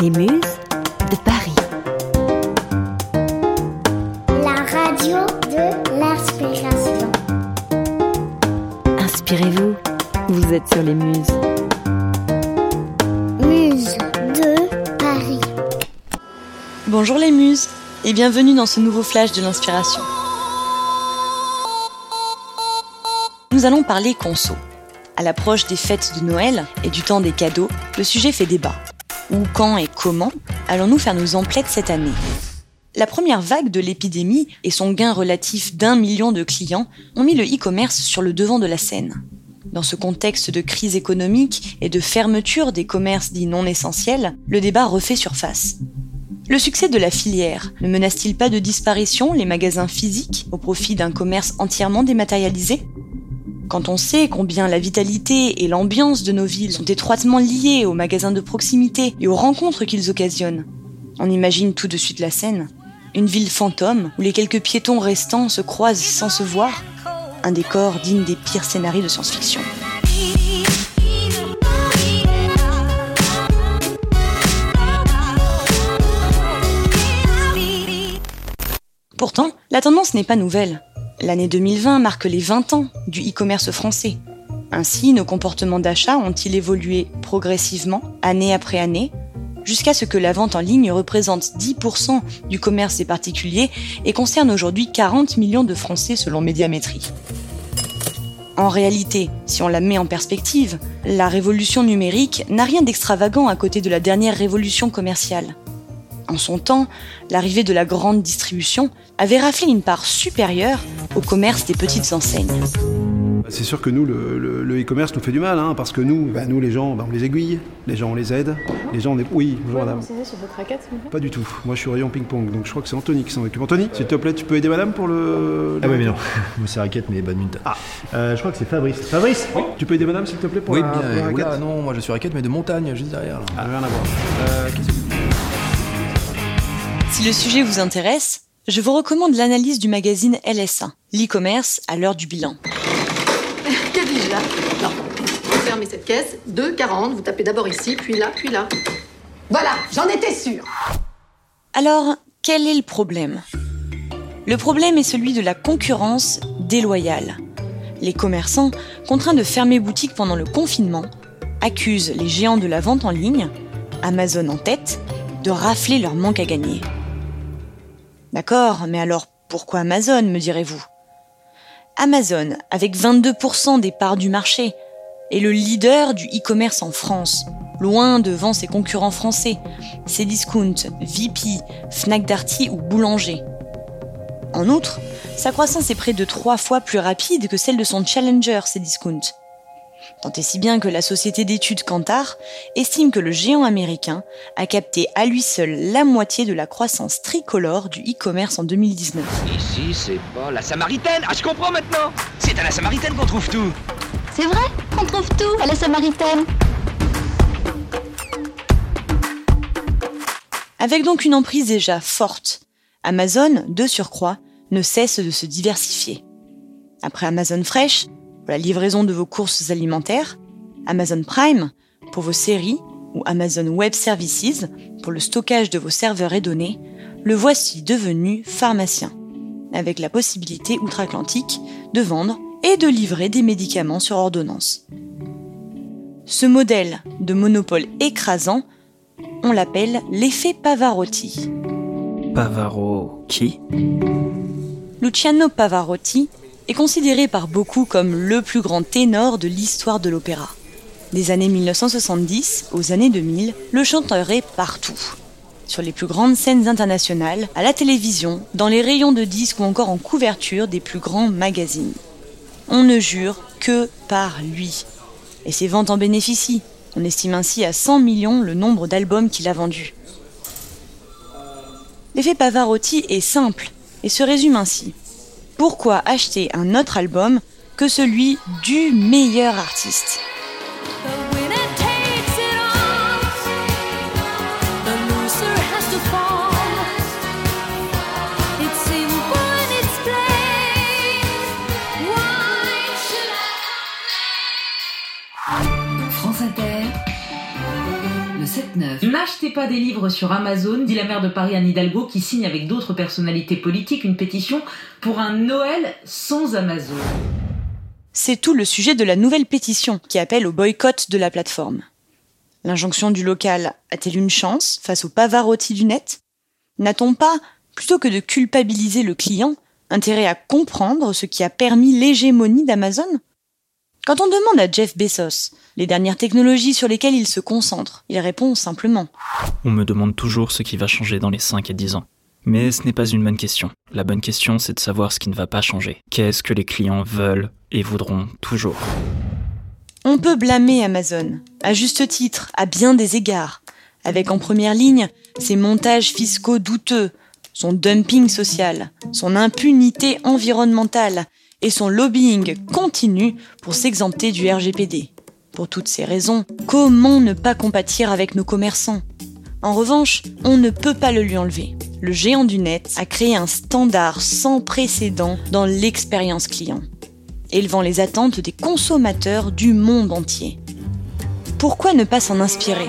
Les Muses de Paris. La radio de l'inspiration. Inspirez-vous, vous êtes sur les Muses. Muse de Paris. Bonjour les muses et bienvenue dans ce nouveau flash de l'inspiration. Nous allons parler conso. À l'approche des fêtes de Noël et du temps des cadeaux, le sujet fait débat. Où, quand et comment allons-nous faire nos emplettes cette année? La première vague de l'épidémie et son gain relatif d'un million de clients ont mis le e-commerce sur le devant de la scène. Dans ce contexte de crise économique et de fermeture des commerces dits non essentiels, le débat refait surface. Le succès de la filière ne menace-t-il pas de disparition les magasins physiques au profit d'un commerce entièrement dématérialisé? Quand on sait combien la vitalité et l'ambiance de nos villes sont étroitement liées aux magasins de proximité et aux rencontres qu'ils occasionnent, on imagine tout de suite la scène. Une ville fantôme où les quelques piétons restants se croisent sans se voir. Un décor digne des pires scénarios de science-fiction. Pourtant, la tendance n'est pas nouvelle. L'année 2020 marque les 20 ans du e-commerce français. Ainsi, nos comportements d'achat ont-ils évolué progressivement, année après année, jusqu'à ce que la vente en ligne représente 10% du commerce des particuliers et concerne aujourd'hui 40 millions de Français selon Médiamétrie. En réalité, si on la met en perspective, la révolution numérique n'a rien d'extravagant à côté de la dernière révolution commerciale. En son temps, l'arrivée de la grande distribution avait raflé une part supérieure au commerce des petites enseignes. C'est sûr que nous, le, e-commerce nous fait du mal, hein, parce que nous, bah, nous les gens, bah, on les aiguille, les gens on les aide, les gens on est... Oui, bonjour madame. sur votre raquette, vous Pas du tout, moi je suis au rayon ping-pong, donc je crois que c'est Anthony qui s'en occupe. Anthony, s'il te plaît, tu peux aider madame pour le... Ah oui mais non, moi c'est raquette mais badminton. Ah, euh, je crois que c'est Fabrice. Fabrice Tu peux aider madame s'il te plaît pour Oui, la, bien. pour la euh, raquette non, moi je suis raquette, mais de montagne, juste derrière. Là. Ah, rien à voir. Euh, qu'est-ce que- Si le sujet vous intéresse, je vous recommande l'analyse du magazine LSA, l'e-commerce à l'heure du bilan. Que dis-je là? Non. Vous fermez cette caisse, 2,40, vous tapez d'abord ici, puis là, puis là. Voilà, j'en étais sûre. Alors, quel est le problème? Le problème est celui de la concurrence déloyale. Les commerçants, contraints de fermer boutique pendant le confinement, accusent les géants de la vente en ligne, Amazon en tête, de rafler leur manque à gagner. D'accord, mais alors pourquoi Amazon, me direz-vous? Amazon, avec 22% des parts du marché, est le leader du e-commerce en France, loin devant ses concurrents français, Cdiscount, VP, Fnac Darty ou Boulanger. En outre, sa croissance est près de trois fois plus rapide que celle de son challenger Cdiscount. Tant et si bien que la société d'études Kantar estime que le géant américain a capté à lui seul la moitié de la croissance tricolore du e-commerce en 2019. Ici, c'est pas la Samaritaine. Ah, je comprends maintenant. C'est à la Samaritaine qu'on trouve tout. C'est vrai On trouve tout à la Samaritaine. Avec donc une emprise déjà forte, Amazon, de surcroît, ne cesse de se diversifier. Après Amazon Fresh, pour la livraison de vos courses alimentaires, Amazon Prime, pour vos séries, ou Amazon Web Services, pour le stockage de vos serveurs et données, le voici devenu pharmacien, avec la possibilité outre-Atlantique de vendre et de livrer des médicaments sur ordonnance. Ce modèle de monopole écrasant on l'appelle l'effet Pavarotti. Pavaro qui Luciano Pavarotti est considéré par beaucoup comme le plus grand ténor de l'histoire de l'opéra. Des années 1970 aux années 2000, le chanteur est partout. Sur les plus grandes scènes internationales, à la télévision, dans les rayons de disques ou encore en couverture des plus grands magazines. On ne jure que par lui. Et ses ventes en bénéficient. On estime ainsi à 100 millions le nombre d'albums qu'il a vendus. L'effet Pavarotti est simple et se résume ainsi. Pourquoi acheter un autre album que celui du meilleur artiste? N'achetez pas des livres sur Amazon, dit la maire de Paris Anne Hidalgo qui signe avec d'autres personnalités politiques une pétition pour un Noël sans Amazon. C'est tout le sujet de la nouvelle pétition qui appelle au boycott de la plateforme. L'injonction du local a-t-elle une chance face au Pavarotti du net? N'a-t-on pas, plutôt que de culpabiliser le client, intérêt à comprendre ce qui a permis l'hégémonie d'Amazon? Quand on demande à Jeff Bezos les dernières technologies sur lesquelles il se concentre, il répond simplement On me demande toujours ce qui va changer dans les 5 et 10 ans. Mais ce n'est pas une bonne question. La bonne question, c'est de savoir ce qui ne va pas changer. Qu'est-ce que les clients veulent et voudront toujours? On peut blâmer Amazon, à juste titre, à bien des égards, avec en première ligne ses montages fiscaux douteux, son dumping social, son impunité environnementale et son lobbying continu pour s'exempter du RGPD. Pour toutes ces raisons, comment ne pas compatir avec nos commerçants? En revanche, on ne peut pas le lui enlever. Le géant du net a créé un standard sans précédent dans l'expérience client, élevant les attentes des consommateurs du monde entier. Pourquoi ne pas s'en inspirer?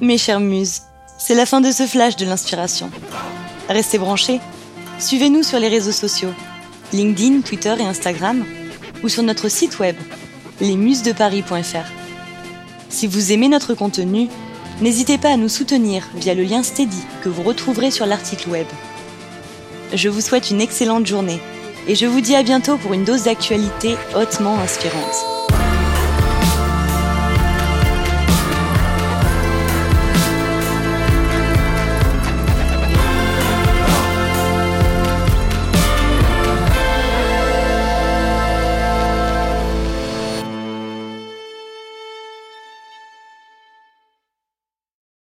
Mes chères muses, c'est la fin de ce flash de l'inspiration. Restez branchés. Suivez-nous sur les réseaux sociaux, LinkedIn, Twitter et Instagram, ou sur notre site web, lesmusesdeparis.fr. Si vous aimez notre contenu, n'hésitez pas à nous soutenir via le lien Steady que vous retrouverez sur l'article web. Je vous souhaite une excellente journée et je vous dis à bientôt pour une dose d'actualité hautement inspirante.